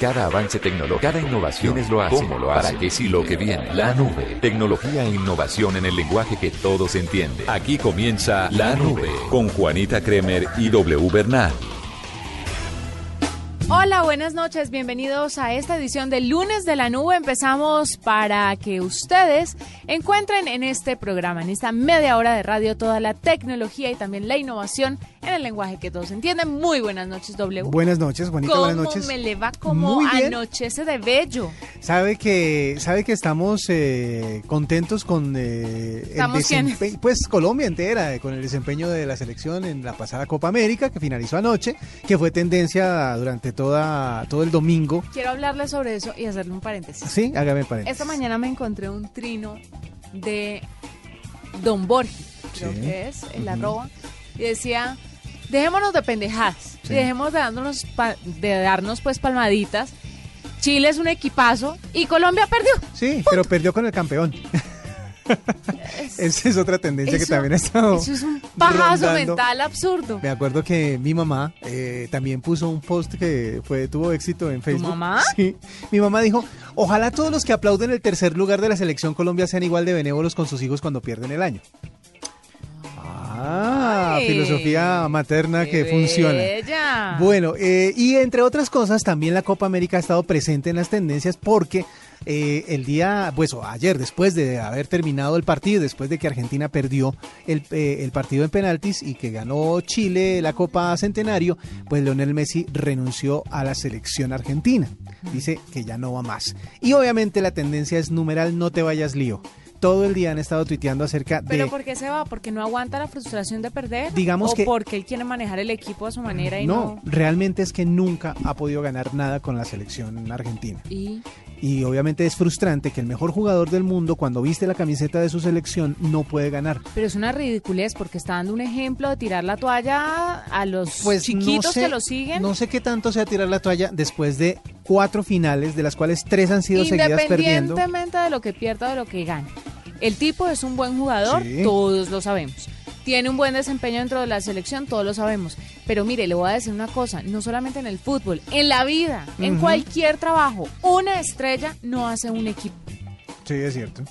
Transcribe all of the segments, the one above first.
Cada avance tecnológico, cada innovación es lo hace. ¿Cómo lo hace? ¿Para qué si lo que viene? La nube. Tecnología e innovación en el lenguaje que todos entienden. Aquí comienza La Nube con Juanita Kremer y W Bernal. Hola, buenas noches, bienvenidos a esta edición del lunes de la nube. Empezamos para que ustedes encuentren en este programa, en esta media hora de radio, toda la tecnología y también la innovación en el lenguaje que todos entienden. Muy buenas noches, W. Buenas noches, Juanita, buenas noches. me le va como anochece de bello? Sabe que, sabe que estamos eh, contentos con eh, el desempeño, pues Colombia entera, eh, con el desempeño de la selección en la pasada Copa América, que finalizó anoche, que fue tendencia durante toda, todo el domingo. Quiero hablarle sobre eso y hacerle un paréntesis. Sí, hágame paréntesis. Esta mañana me encontré un trino de Don Borges, creo que es, el arroba, y decía, dejémonos de pendejadas, dejemos de, dándonos de darnos pues palmaditas. Chile es un equipazo y Colombia perdió. Sí, pero perdió con el campeón. Esa es otra tendencia que también ha estado. Eso es un pajazo mental absurdo. Me acuerdo que mi mamá eh, también puso un post que fue tuvo éxito en Facebook. ¿Tu mamá? Sí. Mi mamá dijo: Ojalá todos los que aplauden el tercer lugar de la selección Colombia sean igual de benévolos con sus hijos cuando pierden el año. Ah, filosofía materna que funciona. Bueno, eh, y entre otras cosas, también la Copa América ha estado presente en las tendencias porque eh, el día, pues ayer, después de haber terminado el partido, después de que Argentina perdió el, eh, el, partido en penaltis y que ganó Chile la Copa Centenario, pues Leonel Messi renunció a la selección argentina. Dice que ya no va más. Y obviamente la tendencia es numeral no te vayas lío todo el día han estado tuiteando acerca de... ¿Pero por qué se va? ¿Porque no aguanta la frustración de perder? Digamos ¿O que... porque él quiere manejar el equipo a su manera y no, no... realmente es que nunca ha podido ganar nada con la selección argentina. ¿Y? Y obviamente es frustrante que el mejor jugador del mundo, cuando viste la camiseta de su selección, no puede ganar. Pero es una ridiculez porque está dando un ejemplo de tirar la toalla a los pues chiquitos que lo siguen. No sé qué tanto sea tirar la toalla después de cuatro finales, de las cuales tres han sido seguidas perdiendo. Independientemente de lo que pierda o de lo que gane. El tipo es un buen jugador, todos lo sabemos. Tiene un buen desempeño dentro de la selección, todos lo sabemos. Pero mire, le voy a decir una cosa, no solamente en el fútbol, en la vida, en cualquier trabajo, una estrella no hace un equipo. Sí, es cierto.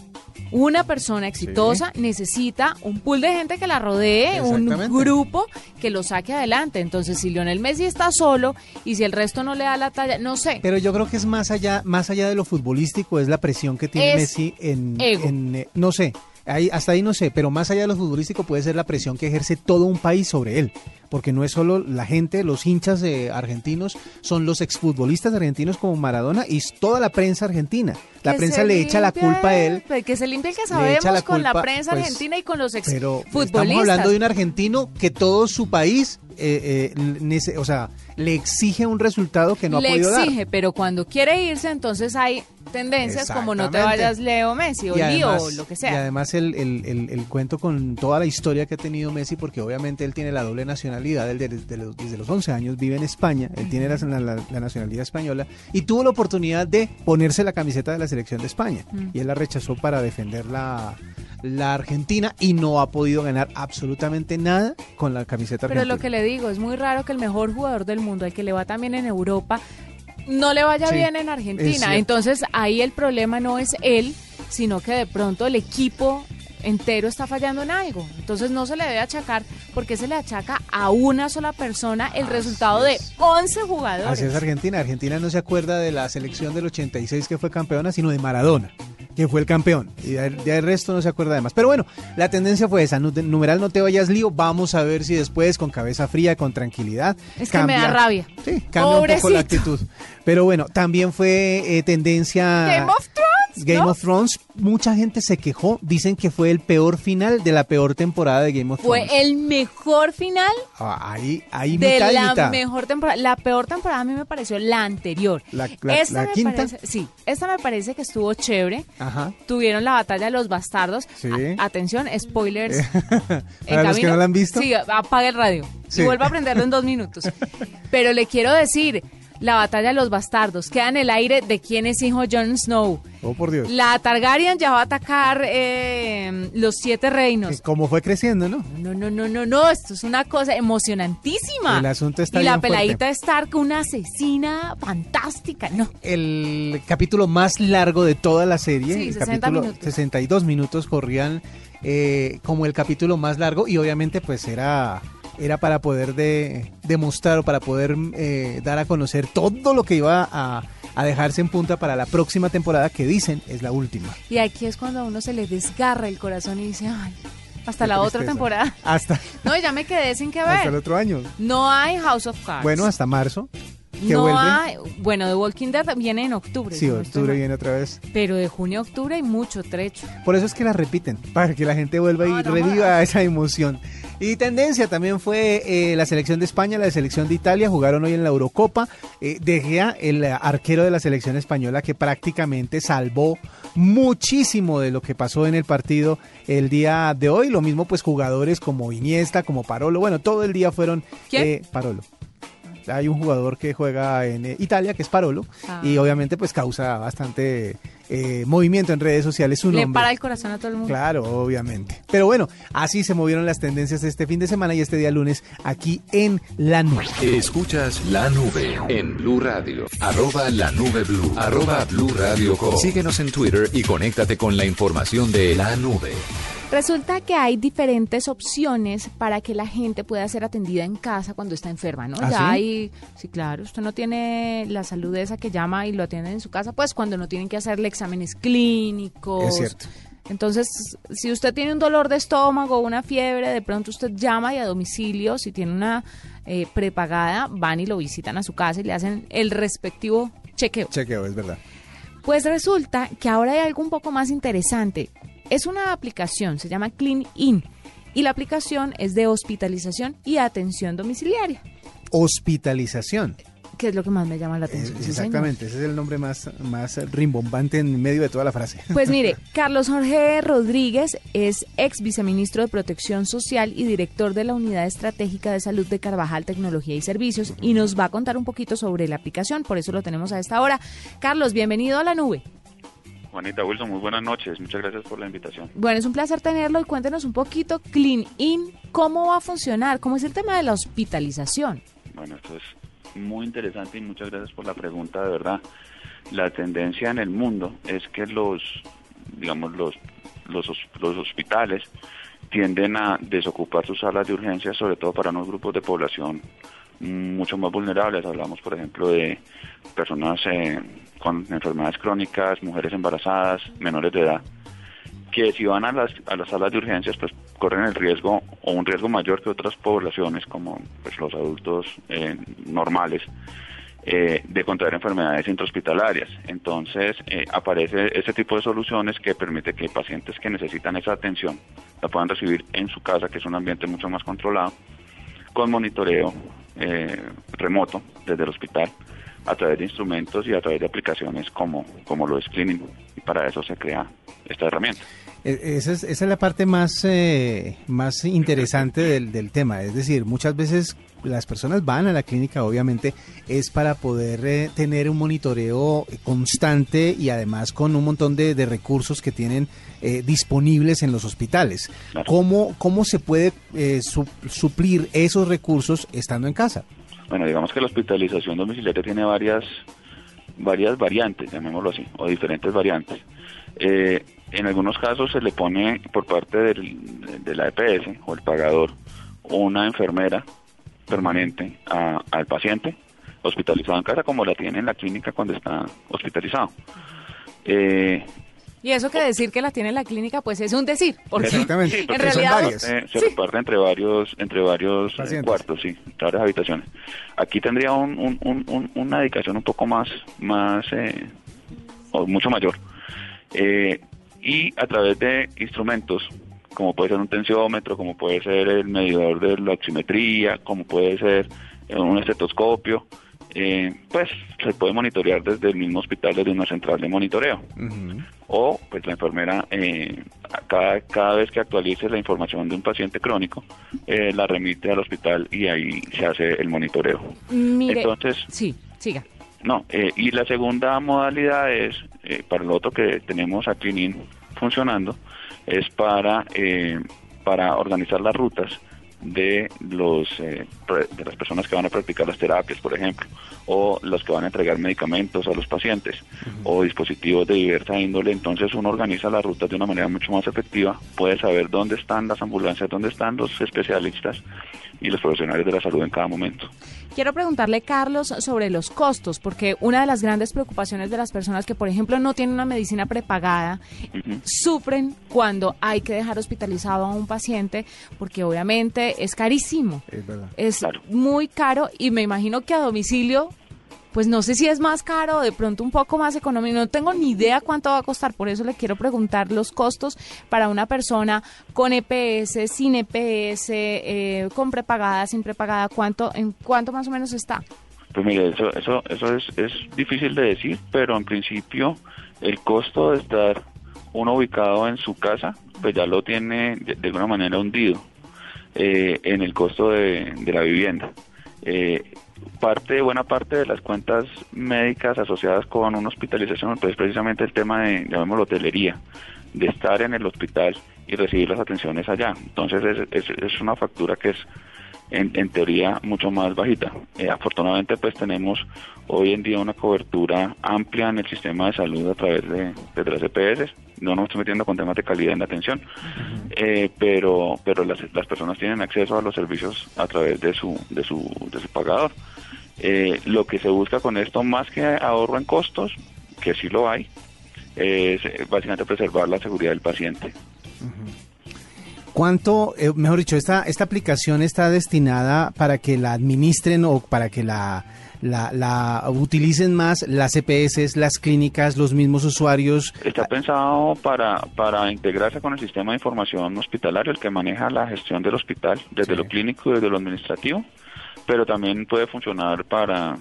Una persona exitosa necesita un pool de gente que la rodee, un grupo que lo saque adelante. Entonces, si Lionel Messi está solo y si el resto no le da la talla, no sé. Pero yo creo que es más allá, más allá de lo futbolístico, es la presión que tiene Messi en, en, eh, no sé, Ahí, hasta ahí no sé, pero más allá de lo futbolístico puede ser la presión que ejerce todo un país sobre él, porque no es solo la gente, los hinchas de argentinos, son los exfutbolistas argentinos como Maradona y toda la prensa argentina. La prensa le echa la culpa a él. Que se limpie el que sabemos con la prensa pues, argentina y con los exfutbolistas. Pero estamos hablando de un argentino que todo su país, eh, eh, o sea, le exige un resultado que no ha podido dar. Le exige, pero cuando quiere irse, entonces hay tendencias como no te vayas Leo Messi o Lío o lo que sea. Y además el, el, el, cuento con toda la historia que ha tenido Messi, porque obviamente él tiene la doble nacionalidad, él desde, los, desde los 11 años vive en España, él tiene la, la, nacionalidad española y tuvo la oportunidad de ponerse la camiseta de la selección de España. Y él la rechazó para defender la la Argentina y no ha podido ganar absolutamente nada con la camiseta Pero lo que le digo, es muy raro que el mejor jugador del mundo, el que le va también en Europa, no le vaya bien en Argentina. Entonces ahí el problema no es él, sino que de pronto el equipo entero está fallando en algo. Entonces no se le debe achacar porque se le achaca a una sola persona el resultado de 11 jugadores. Así es Argentina. Argentina no se acuerda de la selección del 86 que fue campeona, sino de Maradona que fue el campeón. Y de, resto no se acuerda de más. Pero bueno, la tendencia fue esa. Numeral no te vayas lío. Vamos a ver si después, con cabeza fría, con tranquilidad. Es que me da rabia. Sí, cambia un poco la actitud. Pero bueno, también fue eh, tendencia. Game of Thrones. Game of Thrones, mucha gente se quejó, dicen que fue el peor final de la peor temporada de Game of Thrones. ¿Fue el mejor final? Ah, ahí, ahí de la mejor temporada. La peor temporada a mí me pareció la anterior. La, quinta. sí, esta me parece que estuvo chévere. Tuvieron la batalla de los bastardos. atención, spoilers. Para los que no la han visto. Sí, apague el radio. Y vuelva a aprenderlo en dos minutos. Pero le quiero decir, la batalla de los bastardos, queda en el aire de quién es hijo Jon Snow. Oh, por Dios. La Targaryen ya va a atacar eh, los siete reinos. Como fue creciendo, ¿no? No, no, no, no, no, esto es una cosa emocionantísima. El asunto está Y la peladita Stark, una asesina fantástica, ¿no? El capítulo más largo de toda la serie, sí, el 60 capítulo minutos. 62 minutos corrían eh, como el capítulo más largo y obviamente pues era era para poder de, demostrar o para poder eh, dar a conocer todo lo que iba a, a, dejarse en punta para la próxima temporada que dicen es la última. Y aquí es cuando a uno se le desgarra el corazón y dice, ay, hasta la otra temporada. Hasta. No, ya me quedé sin que ver. Hasta el otro año. No hay House of Cards. Bueno, hasta marzo. no vuelve? hay. Bueno, The Walking Dead viene en octubre. Sí, octubre viene otra vez. Pero de junio a octubre hay mucho trecho. Por eso es que la repiten, para que la gente vuelva no, y no reviva más. esa emoción. Y tendencia también fue eh, la selección de España, la selección de Italia, jugaron hoy en la Eurocopa. Eh, de Gea, el arquero de la selección española, que prácticamente salvó muchísimo de lo que pasó en el partido el día de hoy. Lo mismo pues jugadores como Iniesta, como Parolo, bueno, todo el día fueron eh, Parolo hay un jugador que juega en eh, Italia, que es Parolo, ah. y obviamente pues causa bastante eh, movimiento en redes sociales. Su Le nombre. para el corazón a todo el mundo. Claro, obviamente. Pero bueno, así se movieron las tendencias este fin de semana y este día lunes aquí en La Nube. Escuchas La Nube en Blue Radio. Arroba La Nube Blue. Arroba Blue Radio Com. Síguenos en Twitter y conéctate con la información de La Nube. Resulta que hay diferentes opciones para que la gente pueda ser atendida en casa cuando está enferma, ¿no? ¿Ah, ya sí? hay, sí, claro, usted no tiene la salud esa que llama y lo atienden en su casa, pues cuando no tienen que hacerle exámenes clínicos. Es cierto. Entonces, si usted tiene un dolor de estómago, una fiebre, de pronto usted llama y a domicilio, si tiene una eh, prepagada, van y lo visitan a su casa y le hacen el respectivo chequeo. Chequeo, es verdad. Pues resulta que ahora hay algo un poco más interesante. Es una aplicación, se llama Clean In, y la aplicación es de hospitalización y atención domiciliaria. Hospitalización. ¿Qué es lo que más me llama la atención? Eh, exactamente, ese es el nombre más, más rimbombante en medio de toda la frase. Pues mire, Carlos Jorge Rodríguez es ex viceministro de Protección Social y director de la Unidad Estratégica de Salud de Carvajal Tecnología y Servicios y nos va a contar un poquito sobre la aplicación, por eso lo tenemos a esta hora. Carlos, bienvenido a la nube. Juanita Wilson, muy buenas noches. Muchas gracias por la invitación. Bueno, es un placer tenerlo y cuéntenos un poquito, Clean In, ¿cómo va a funcionar? ¿Cómo es el tema de la hospitalización? Bueno, esto es muy interesante y muchas gracias por la pregunta, de verdad. La tendencia en el mundo es que los, digamos, los, los, los hospitales tienden a desocupar sus salas de urgencia, sobre todo para unos grupos de población mucho más vulnerables. Hablamos, por ejemplo, de personas eh, con enfermedades crónicas, mujeres embarazadas, menores de edad, que si van a las, a las salas de urgencias, pues corren el riesgo o un riesgo mayor que otras poblaciones, como pues, los adultos eh, normales, eh, de contraer enfermedades intrahospitalarias. Entonces, aparece ese tipo de soluciones que permite que pacientes que necesitan esa atención la puedan recibir en su casa, que es un ambiente mucho más controlado, con monitoreo eh, remoto desde el hospital a través de instrumentos y a través de aplicaciones como, como lo es Cleaning. Y para eso se crea esta herramienta. Esa es, esa es la parte más, eh, más interesante del, del, tema. Es decir, muchas veces las personas van a la clínica, obviamente, es para poder eh, tener un monitoreo constante y además con un montón de, de recursos que tienen eh, disponibles en los hospitales. Claro. ¿Cómo, ¿Cómo se puede eh, su, suplir esos recursos estando en casa? Bueno, digamos que la hospitalización domiciliaria tiene varias, varias variantes, llamémoslo así, o diferentes variantes. Eh, en algunos casos se le pone por parte del, de la EPS o el pagador una enfermera permanente a, al paciente hospitalizado en casa como la tiene en la clínica cuando está hospitalizado. Eh, y eso que decir que la tiene en la clínica, pues es un decir, porque Exactamente, en porque realidad son varias. Eh, se Sí. reparte entre varios entre varios eh, Pacientes. cuartos, sí, entre varias habitaciones. Aquí tendría un, un- un- un- una dedicación un poco más más eh, o mucho mayor. Eh, y a través de instrumentos como puede ser un tensiómetro, como puede ser el medidor de la oximetría, como puede ser eh, un estetoscopio, eh, pues se puede monitorear desde el mismo hospital, desde una central de monitoreo o pues la enfermera eh, cada, cada vez que actualice la información de un paciente crónico eh, la remite al hospital y ahí se hace el monitoreo. Mire, Entonces, sí, siga. No, eh, y la segunda modalidad es, eh, para lo otro que tenemos a Clinin funcionando, es para, eh, para organizar las rutas de los eh, de las personas que van a practicar las terapias, por ejemplo, o los que van a entregar medicamentos a los pacientes o dispositivos de diversa índole, entonces uno organiza las rutas de una manera mucho más efectiva, puede saber dónde están las ambulancias, dónde están los especialistas y los profesionales de la salud en cada momento. Quiero preguntarle, Carlos, sobre los costos, porque una de las grandes preocupaciones de las personas que, por ejemplo, no tienen una medicina prepagada, sufren cuando hay que dejar hospitalizado a un paciente, porque obviamente es carísimo. Es, verdad. es muy caro y me imagino que a domicilio pues no sé si es más caro o de pronto un poco más económico. No tengo ni idea cuánto va a costar, por eso le quiero preguntar los costos para una persona con EPS, sin EPS, eh, con prepagada, sin prepagada, ¿cuánto, ¿en cuánto más o menos está? Pues mire, eso, eso, eso es, es difícil de decir, pero en principio el costo de estar uno ubicado en su casa, pues ya lo tiene de, alguna manera hundido eh, en el costo de, de la vivienda. Eh, parte, buena parte de las cuentas médicas asociadas con una hospitalización, pues precisamente el tema de, llamémoslo, hotelería, de estar en el hospital y recibir las atenciones allá. Entonces es, es, una factura que es en, en, teoría mucho más bajita. Eh, afortunadamente pues tenemos hoy en día una cobertura amplia en el sistema de salud a través de, de las EPS. No nos estamos metiendo con temas de calidad en la atención, eh, pero pero las, las personas tienen acceso a los servicios a través de su de su, de su pagador. Eh, lo que se busca con esto, más que ahorro en costos, que sí lo hay, es básicamente preservar la seguridad del paciente. ¿Cuánto, eh, mejor dicho, esta, esta aplicación está destinada para que la administren o para que la, la, utilicen más las EPS, las clínicas, los mismos usuarios? Está pensado para, para integrarse con el sistema de información hospitalario, el que maneja la gestión del hospital, desde lo clínico y desde lo administrativo pero también puede funcionar para,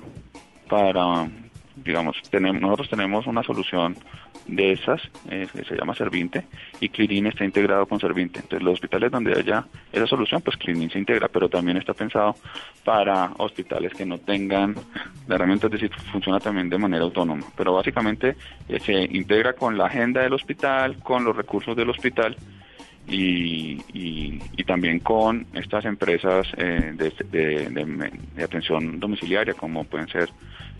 para digamos, tenemos, nosotros tenemos una solución de esas eh, que se llama Serviente y Clinin está integrado con Serviente. Entonces, los hospitales donde haya esa solución, pues Clinin se integra, pero también está pensado para hospitales que no tengan la herramienta, es decir, funciona también de manera autónoma. Pero básicamente eh, se integra con la agenda del hospital, con los recursos del hospital y, y, también con estas empresas eh, de, atención domiciliaria, como pueden ser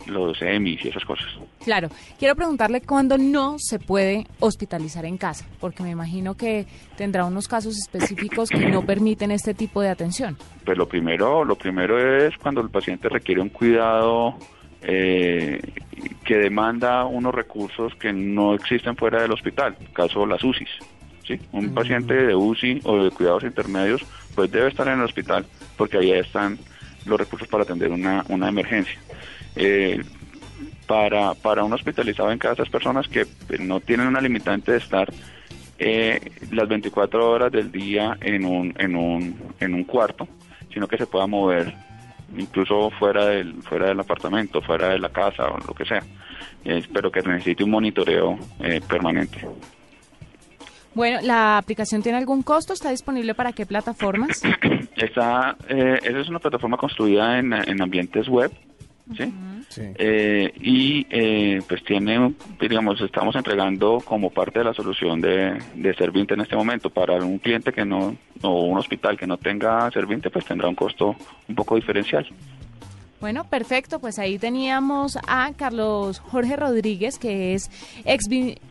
los EMIs y esas cosas. Claro, quiero preguntarle cuándo no se puede hospitalizar en casa, porque me imagino que tendrá unos casos específicos que no permiten este tipo de atención. Pues lo primero, lo primero es cuando el paciente requiere un cuidado eh, que demanda unos recursos que no existen fuera del hospital, caso las UCIs. ¿Sí? Un paciente de UCI o de cuidados intermedios pues debe estar en el hospital porque ahí están los recursos para atender una, una emergencia. Eh, para, para un hospitalizado en casa, esas personas que pues, no tienen una limitante de estar eh, las 24 horas del día en un, en, un, en un cuarto, sino que se pueda mover incluso fuera del, fuera del apartamento, fuera de la casa o lo que sea, eh, pero que necesite un monitoreo permanente. Bueno, ¿la aplicación tiene algún costo? ¿Está disponible para qué plataformas? Está, eh, esa es una plataforma construida en, ambientes web, ¿sí? Eh, y eh, pues tiene, digamos, estamos entregando como parte de la solución de, de Serviente en este momento. Para un cliente que no, o un hospital que no tenga Serviente, pues tendrá un costo un poco diferencial. Bueno, perfecto. Pues ahí teníamos a Carlos Jorge Rodríguez, que es ex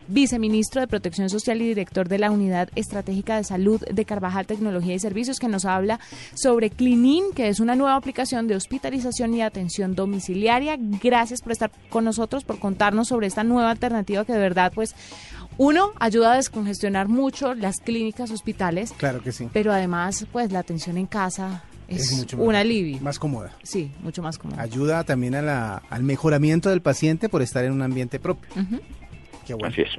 viceministro de Protección Social y director de la Unidad Estratégica de Salud de Carvajal Tecnología y Servicios, que nos habla sobre Clinin, que es una nueva aplicación de hospitalización y atención domiciliaria. Gracias por estar con nosotros, por contarnos sobre esta nueva alternativa que de verdad, pues, uno, ayuda a descongestionar mucho las clínicas, hospitales. Claro que sí. Pero además, pues, la atención en casa es, mucho un alivio. Más cómoda. Sí, mucho más cómoda. Ayuda también a la, al mejoramiento del paciente por estar en un ambiente propio. Qué bueno. Así es,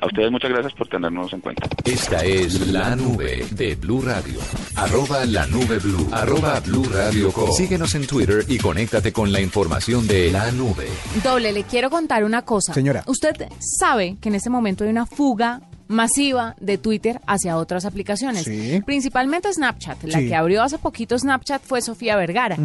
A ustedes muchas gracias por tenernos en cuenta. Esta es la nube de Blue Radio. Arroba la nube Blue. Arroba Blue Radio Síguenos en Twitter y conéctate con la información de la nube. Doble, le quiero contar una cosa. Señora. Usted sabe que en este momento hay una fuga masiva de Twitter hacia otras aplicaciones. Principalmente Snapchat. La que abrió hace poquito Snapchat fue Sofía Vergara.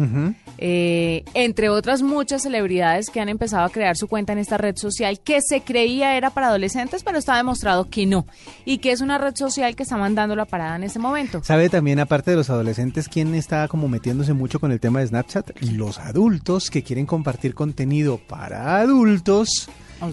Eh, entre otras muchas celebridades que han empezado a crear su cuenta en esta red social que se creía era para adolescentes, pero está demostrado que no. Y que es una red social que está mandando la parada en este momento. ¿Sabe también, aparte de los adolescentes, quién está como metiéndose mucho con el tema de Snapchat? Los adultos que quieren compartir contenido para adultos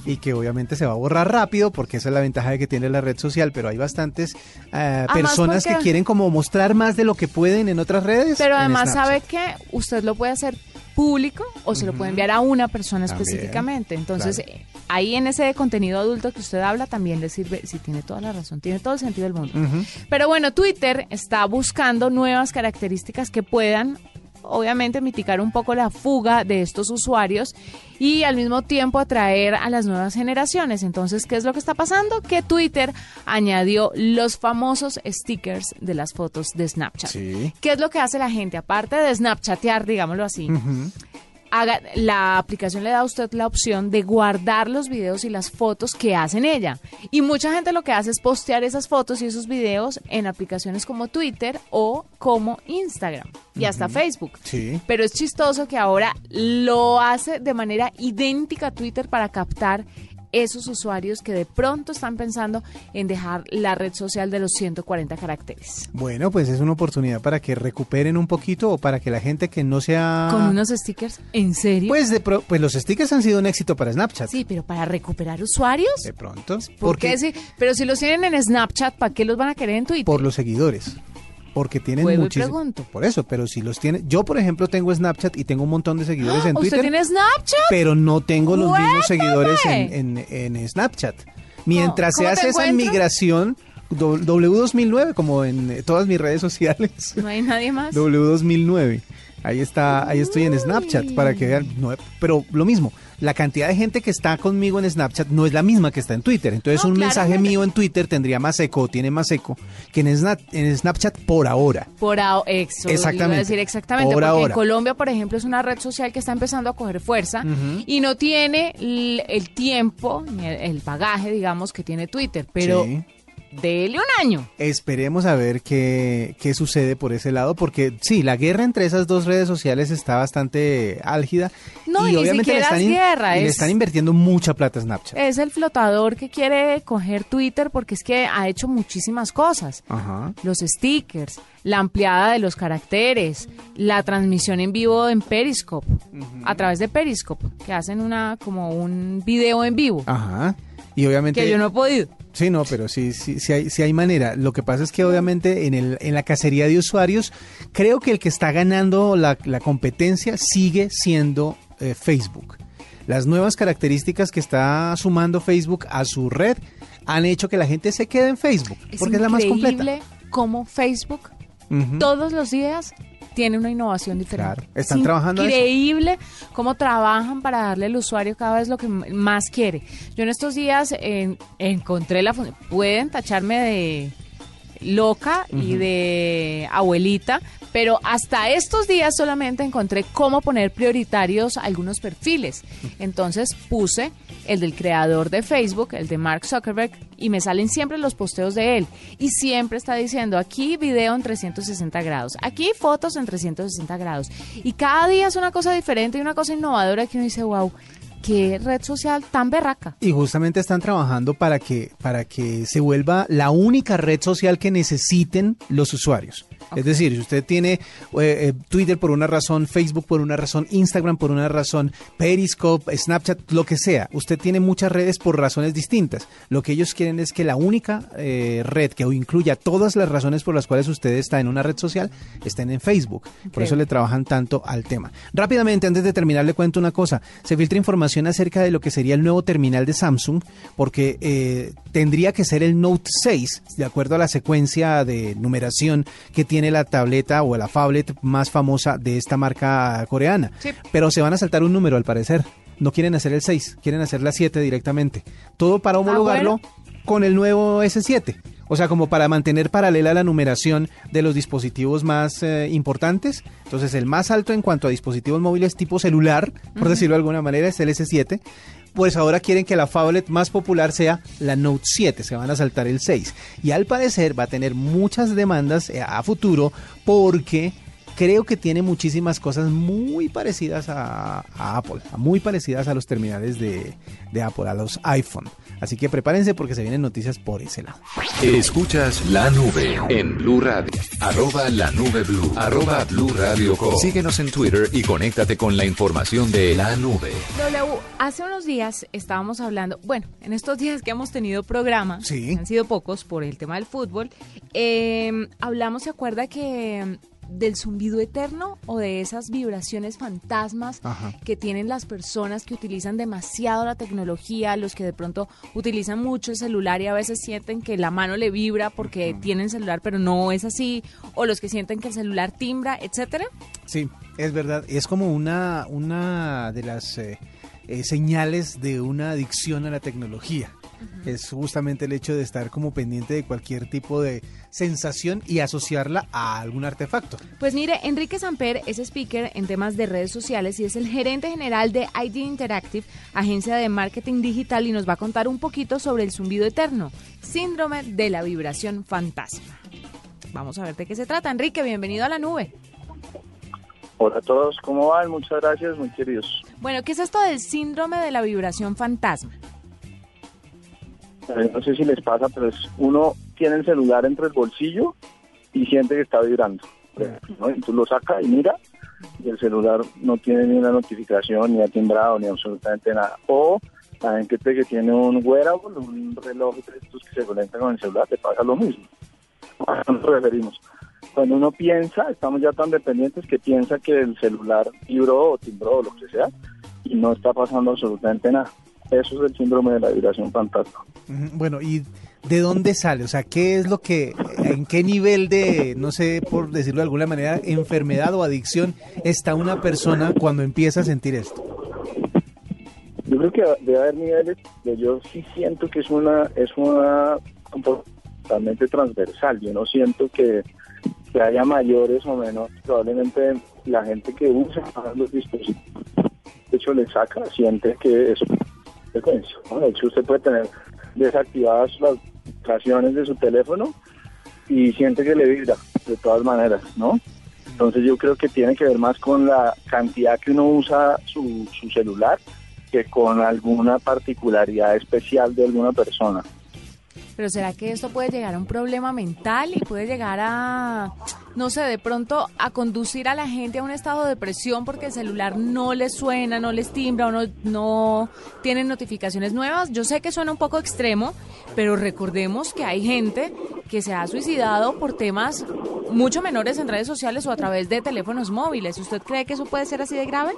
y que obviamente se va a borrar rápido porque esa es la ventaja de que tiene la red social, pero hay bastantes eh, personas que quieren como mostrar más de lo que pueden en otras redes. Pero además sabe que usted lo puede hacer público o se lo puede enviar a una persona específicamente. Entonces, ahí en ese contenido adulto que usted habla también le sirve, si tiene toda la razón, tiene todo el sentido del mundo. Pero bueno, Twitter está buscando nuevas características que puedan obviamente mitigar un poco la fuga de estos usuarios y al mismo tiempo atraer a las nuevas generaciones. Entonces, ¿qué es lo que está pasando? Que Twitter añadió los famosos stickers de las fotos de Snapchat. ¿Qué es lo que hace la gente? Aparte de Snapchatear, digámoslo así, haga, la aplicación le da a usted la opción de guardar los videos y las fotos que hacen ella. Y mucha gente lo que hace es postear esas fotos y esos videos en aplicaciones como Twitter o como Instagram y hasta Facebook. Sí. Pero es chistoso que ahora lo hace de manera idéntica a Twitter para captar esos usuarios que de pronto están pensando en dejar la red social de los 140 caracteres. Bueno, pues es una oportunidad para que recuperen un poquito o para que la gente que no sea... Con unos stickers, ¿en serio? Pues, de pues los stickers han sido un éxito para Snapchat. Sí, pero para recuperar usuarios. De pronto. ¿Por qué sí? Pero si los tienen en Snapchat, ¿para qué los van a querer en Twitter? Por los seguidores porque tienen muchísimos. Por eso, pero si los tiene. Yo, por ejemplo, tengo Snapchat y tengo un montón de seguidores en Twitter. ¿Usted tiene Snapchat? Pero no tengo los mismos seguidores en, en, Snapchat. Mientras se hace esa migración. W2009, como en todas mis redes sociales. No hay nadie más. W2009. Ahí está, ahí estoy en Snapchat para que vean. pero lo mismo, la cantidad de gente que está conmigo en Snapchat no es la misma que está en Twitter. Entonces un mensaje mío en Twitter tendría más eco, tiene más eco que en, en Snapchat por ahora. Por ahora, exactamente. decir exactamente, porque en Colombia, por ejemplo, es una red social que está empezando a coger fuerza y no tiene el, tiempo, ni el, bagaje, digamos, que tiene Twitter. Pero Dele un año. Esperemos a ver qué, qué sucede por ese lado, porque sí, la guerra entre esas dos redes sociales está bastante álgida. No, y, obviamente le están, guerra, le están invirtiendo mucha plata a Snapchat. Es el flotador que quiere coger Twitter porque es que ha hecho muchísimas cosas. Ajá. Los stickers, la ampliada de los caracteres, la transmisión en vivo en Periscope, a través de Periscope, que hacen una como un video en vivo. Ajá. Y obviamente... Que yo no he podido. Sí, no, pero sí, sí, sí, hay, sí hay manera. Lo que pasa es que obviamente en, el, en la cacería de usuarios, creo que el que está ganando la, competencia sigue siendo eh, Facebook. Las nuevas características que está sumando Facebook a su red han hecho que la gente se quede en Facebook, porque es la más completa. increíble cómo Facebook todos los días tiene una innovación diferente. Claro, están trabajando Increíble cómo trabajan para darle al usuario cada vez lo que más quiere. Yo en estos días encontré la pueden tacharme de loca y de abuelita, pero hasta estos días solamente encontré cómo poner prioritarios algunos perfiles. Entonces puse el del creador de Facebook, el de Mark Zuckerberg, y me salen siempre los posteos de él. Y siempre está diciendo aquí video en 360 grados, aquí fotos en 360 grados. Y cada día es una cosa diferente y una cosa innovadora que uno dice, wow, qué red social tan berraca. Y justamente están trabajando para que, para que se vuelva la única red social que necesiten los usuarios. Es decir, si usted tiene eh, eh, Twitter por una razón, Facebook por una razón, Instagram por una razón, Periscope, Snapchat, lo que sea, usted tiene muchas redes por razones distintas. Lo que ellos quieren es que la única eh, red que incluya todas las razones por las cuales usted está en una red social estén en Facebook. Por eso le trabajan tanto al tema. Rápidamente, antes de terminar, le cuento una cosa. Se filtra información acerca de lo que sería el nuevo terminal de Samsung, porque tendría que ser el Note 6, de acuerdo a la secuencia de numeración que tiene tiene la tableta o la phablet más famosa de esta marca coreana. Pero se van a saltar un número al parecer. No quieren hacer el 6, quieren hacer la 7 directamente. Todo para ah, homologarlo con el nuevo S7. O sea, como para mantener paralela la numeración de los dispositivos más eh, importantes. Entonces, el más alto en cuanto a dispositivos móviles tipo celular, por decirlo de alguna manera, es el S7. Pues ahora quieren que la phablet más popular sea la Note 7, se van a saltar el 6. Y al parecer va a tener muchas demandas eh, a futuro porque creo que tiene muchísimas cosas muy parecidas a, Apple, muy parecidas a los terminales de, de Apple, a los iPhone. Así que prepárense porque se vienen noticias por ese lado. Escuchas la nube en Blue Radio. Arroba la nube Blue. Arroba Blue Radio Síguenos en Twitter y conéctate con la información de la nube. W, hace unos días estábamos hablando, bueno, en estos días que hemos tenido programa, han sido pocos por el tema del fútbol, eh, hablamos, ¿se acuerda que del zumbido eterno o de esas vibraciones fantasmas que tienen las personas que utilizan demasiado la tecnología, los que de pronto utilizan mucho el celular y a veces sienten que la mano le vibra porque tienen celular, pero no es así, o los que sienten que el celular timbra, etcétera? Sí, es verdad, es como una, una de las eh, eh, señales de una adicción a la tecnología es justamente el hecho de estar como pendiente de cualquier tipo de sensación y asociarla a algún artefacto. Pues mire, Enrique Samper es speaker en temas de redes sociales y es el gerente general de ID Interactive, agencia de marketing digital, y nos va a contar un poquito sobre el zumbido eterno, síndrome de la vibración fantasma. Vamos a ver de qué se trata. Enrique, bienvenido a la nube. Hola a todos, ¿cómo van? Muchas gracias, muy queridos. Bueno, ¿qué es esto del síndrome de la vibración fantasma? No sé si les pasa, pero es uno tiene el celular entre el bolsillo y siente que está vibrando. ¿no? Tú lo sacas y mira, y el celular no tiene ni una notificación, ni ha timbrado, ni absolutamente nada. O la gente que tiene un wearable, un reloj estos que se conectan con el celular, te pasa lo mismo. A eso nos referimos. Cuando uno piensa, estamos ya tan dependientes que piensa que el celular vibró o timbró o lo que sea, y no está pasando absolutamente nada. Eso es el síndrome de la vibración fantasma. Bueno, ¿y de dónde sale? O sea, ¿qué es lo que, en qué nivel de, no sé, por decirlo de alguna manera, enfermedad o adicción está una persona cuando empieza a sentir esto? Yo creo que debe haber niveles, de yo sí siento que es una, es una totalmente transversal. Yo no siento que, que haya mayores o menos. Probablemente la gente que usa los dispositivos, de hecho, le saca, siente que es de hecho, usted puede tener desactivadas las notificaciones de su teléfono y siente que le vibra de todas maneras, ¿no? Entonces yo creo que tiene que ver más con la cantidad que uno usa su, su celular que con alguna particularidad especial de alguna persona. Pero ¿será que esto puede llegar a un problema mental y puede llegar a, no sé, de pronto a conducir a la gente a un estado de depresión porque el celular no les suena, no les timbra o no, no tienen notificaciones nuevas? Yo sé que suena un poco extremo, pero recordemos que hay gente que se ha suicidado por temas mucho menores en redes sociales o a través de teléfonos móviles. ¿Usted cree que eso puede ser así de grave?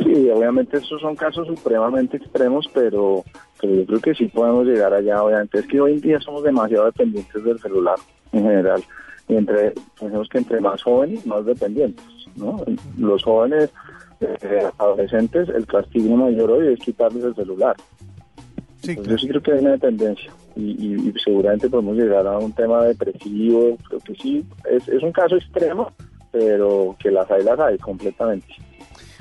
Sí, obviamente estos son casos supremamente extremos, pero, pero yo creo que sí podemos llegar allá. Obviamente es que hoy en día somos demasiado dependientes del celular en general. Y entre, pensemos que entre más jóvenes, más dependientes. ¿no? Los jóvenes eh, adolescentes, el castigo mayor hoy es quitarles el celular. Yo sí creo que hay una dependencia y, y, seguramente podemos llegar a un tema depresivo. Creo que sí, es, es un caso extremo, pero que las hay, las hay completamente.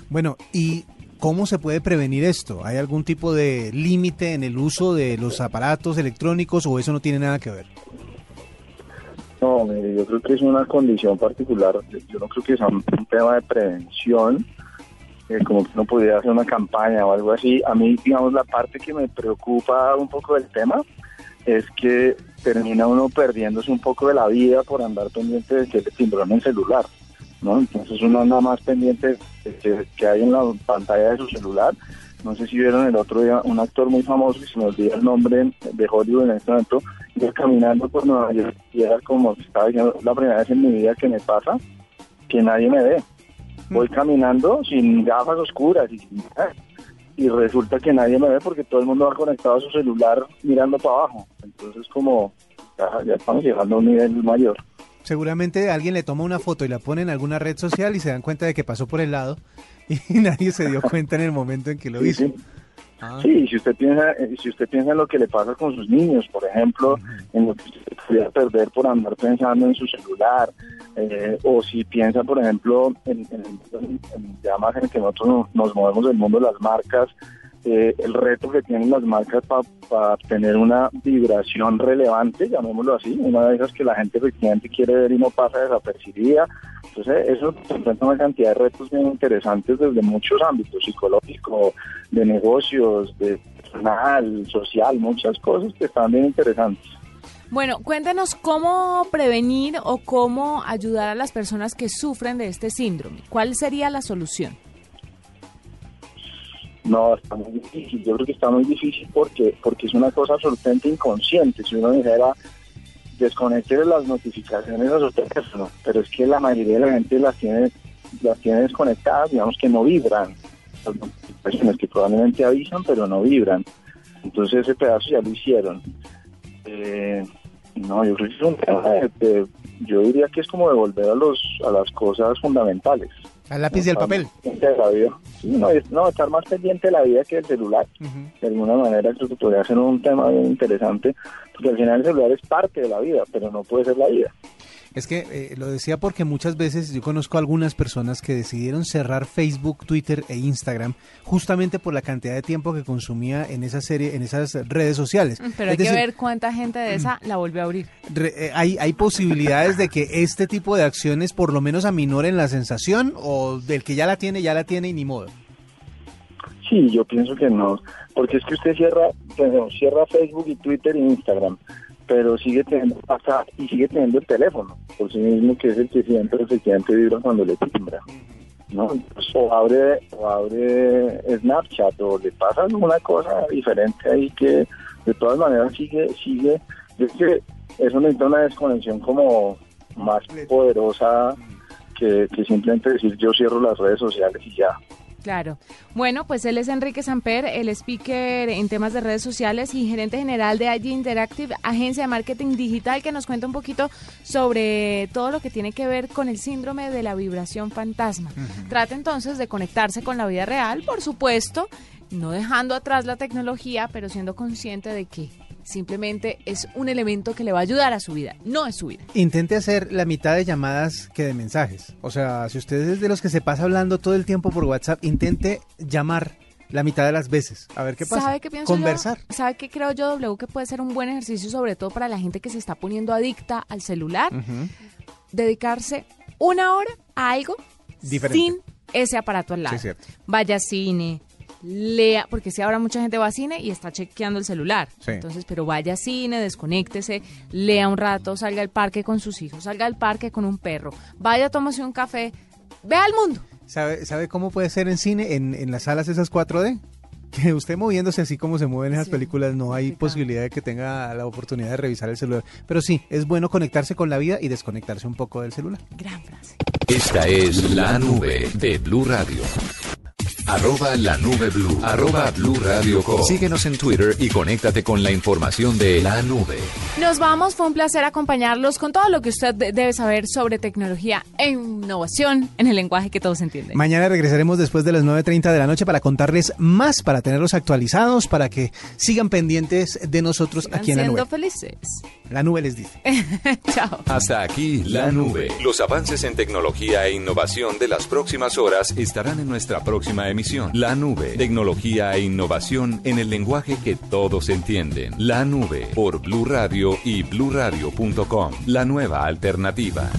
Bueno, ¿y cómo se puede prevenir esto? ¿Hay algún tipo de límite en el uso de los aparatos electrónicos o eso no tiene nada que ver? No, yo creo que es una condición particular. Yo no creo que sea un, tema de prevención, eh, como que uno pudiera hacer una campaña o algo así. A mí, digamos, la parte que me preocupa un poco del tema es que termina uno perdiéndose un poco de la vida por andar pendiente de que le timbró en el celular. ¿no? Entonces uno anda más pendiente que, que hay en la pantalla de su celular. No sé si vieron el otro día un actor muy famoso, que se me olvida el nombre de Hollywood en este momento, iba caminando por Nueva York y era como estaba diciendo, la primera vez en mi vida que me pasa que nadie me ve. Voy caminando sin gafas oscuras y, y resulta que nadie me ve porque todo el mundo va conectado a su celular mirando para abajo. Entonces como ya, ya estamos llegando a un nivel mayor seguramente alguien le toma una foto y la pone en alguna red social y se dan cuenta de que pasó por el lado y nadie se dio cuenta en el momento en que lo hizo. Ah. Sí, si usted piensa, eh, si usted piensa en lo que le pasa con sus niños, por ejemplo, en lo que usted podría perder por andar pensando en su celular, eh, o si piensa, por ejemplo, en, en, en, en que nosotros nos movemos del mundo de las marcas, eh, el reto que tienen las marcas para tener una vibración relevante, llamémoslo así, una de esas que la gente efectivamente quiere ver y no pasa desapercibida. Entonces, eso presenta una cantidad de retos bien interesantes desde muchos ámbitos, psicológico, de negocios, de personal, social, muchas cosas que están bien interesantes. Bueno, cuéntanos cómo prevenir o cómo ayudar a las personas que sufren de este síndrome. ¿Cuál sería la solución? No, está muy difícil. Yo creo que está muy difícil porque porque es una cosa absolutamente inconsciente. Si uno dijera desconecte las notificaciones a su teléfono, pero es que la mayoría de la gente las tiene las tiene desconectadas, digamos que no vibran. Las notificaciones que probablemente avisan, pero no vibran. Entonces ese pedazo ya lo hicieron. Eh, no, yo creo que es un tema de, yo diría que es como devolver a los a las cosas fundamentales. Al lápiz y al papel. no, estar más pendiente de la vida que el celular. De alguna manera que podría ser un tema interesante, porque al final el celular es parte de la vida, pero no puede ser la vida. Es que eh, lo decía porque muchas veces yo conozco algunas personas que decidieron cerrar Facebook, Twitter e Instagram justamente por la cantidad de tiempo que consumía en esa serie, en esas redes sociales. Mm, pero hay que ver cuánta gente de esa la volvió a abrir. Eh, hay, hay posibilidades de que este tipo de acciones por lo menos aminoren la sensación o del que ya la tiene, ya la tiene y ni modo. Sí, yo pienso que no, porque es que usted cierra, cierra Facebook y Twitter e Instagram pero sigue teniendo WhatsApp y sigue teniendo el teléfono, por sí mismo que es el que siempre efectivamente vibra cuando le timbra. ¿no? o abre, o abre Snapchat o le pasa alguna cosa diferente ahí que de todas maneras sigue, sigue, es que eso necesita una desconexión como más poderosa que, que simplemente decir yo cierro las redes sociales y ya. Claro. Bueno, pues él es Enrique Samper, el speaker en temas de redes sociales y gerente general de IG Interactive, agencia de marketing digital, que nos cuenta un poquito sobre todo lo que tiene que ver con el síndrome de la vibración fantasma. Trata entonces de conectarse con la vida real, por supuesto, no dejando atrás la tecnología, pero siendo consciente de que simplemente es un elemento que le va a ayudar a su vida, no es su vida. Intente hacer la mitad de llamadas que de mensajes. O sea, si usted es de los que se pasa hablando todo el tiempo por WhatsApp, intente llamar la mitad de las veces. A ver qué pasa. ¿Sabe qué pienso Conversar. ¿Sabe qué creo yo, W, que puede ser un buen ejercicio, sobre todo para la gente que se está poniendo adicta al celular? Dedicarse una hora a algo sin ese aparato al lado. Vaya cine, lea, porque si ahora mucha gente va a cine y está chequeando el celular. Entonces, pero vaya a cine, desconéctese, lea un rato, salga al parque con sus hijos, salga al parque con un perro, vaya, tómase un café, vea al mundo. ¿Sabe, ¿Sabe cómo puede ser en cine, en, en las salas esas 4D? que usted moviéndose así como se mueven esas películas, no hay posibilidad de que tenga la oportunidad de revisar el celular. Pero sí, es bueno conectarse con la vida y desconectarse un poco del celular. Gran frase. Esta es la nube de Blue Radio. Arroba la nube blue. Arroba blue radio Síguenos en Twitter y conéctate con la información de la nube. Nos vamos, fue un placer acompañarlos con todo lo que usted debe saber sobre tecnología e innovación en el lenguaje que todos entienden. Mañana regresaremos después de las 9.30 de la noche para contarles más, para tenerlos actualizados, para que sigan pendientes de nosotros aquí en la nube. felices. La nube les dice. Chao. Hasta aquí la nube. Los avances en tecnología e innovación de las próximas horas estarán en nuestra próxima la nube, tecnología e innovación en el lenguaje que todos entienden. La nube por Blue Radio y bluradio.com. La nueva alternativa.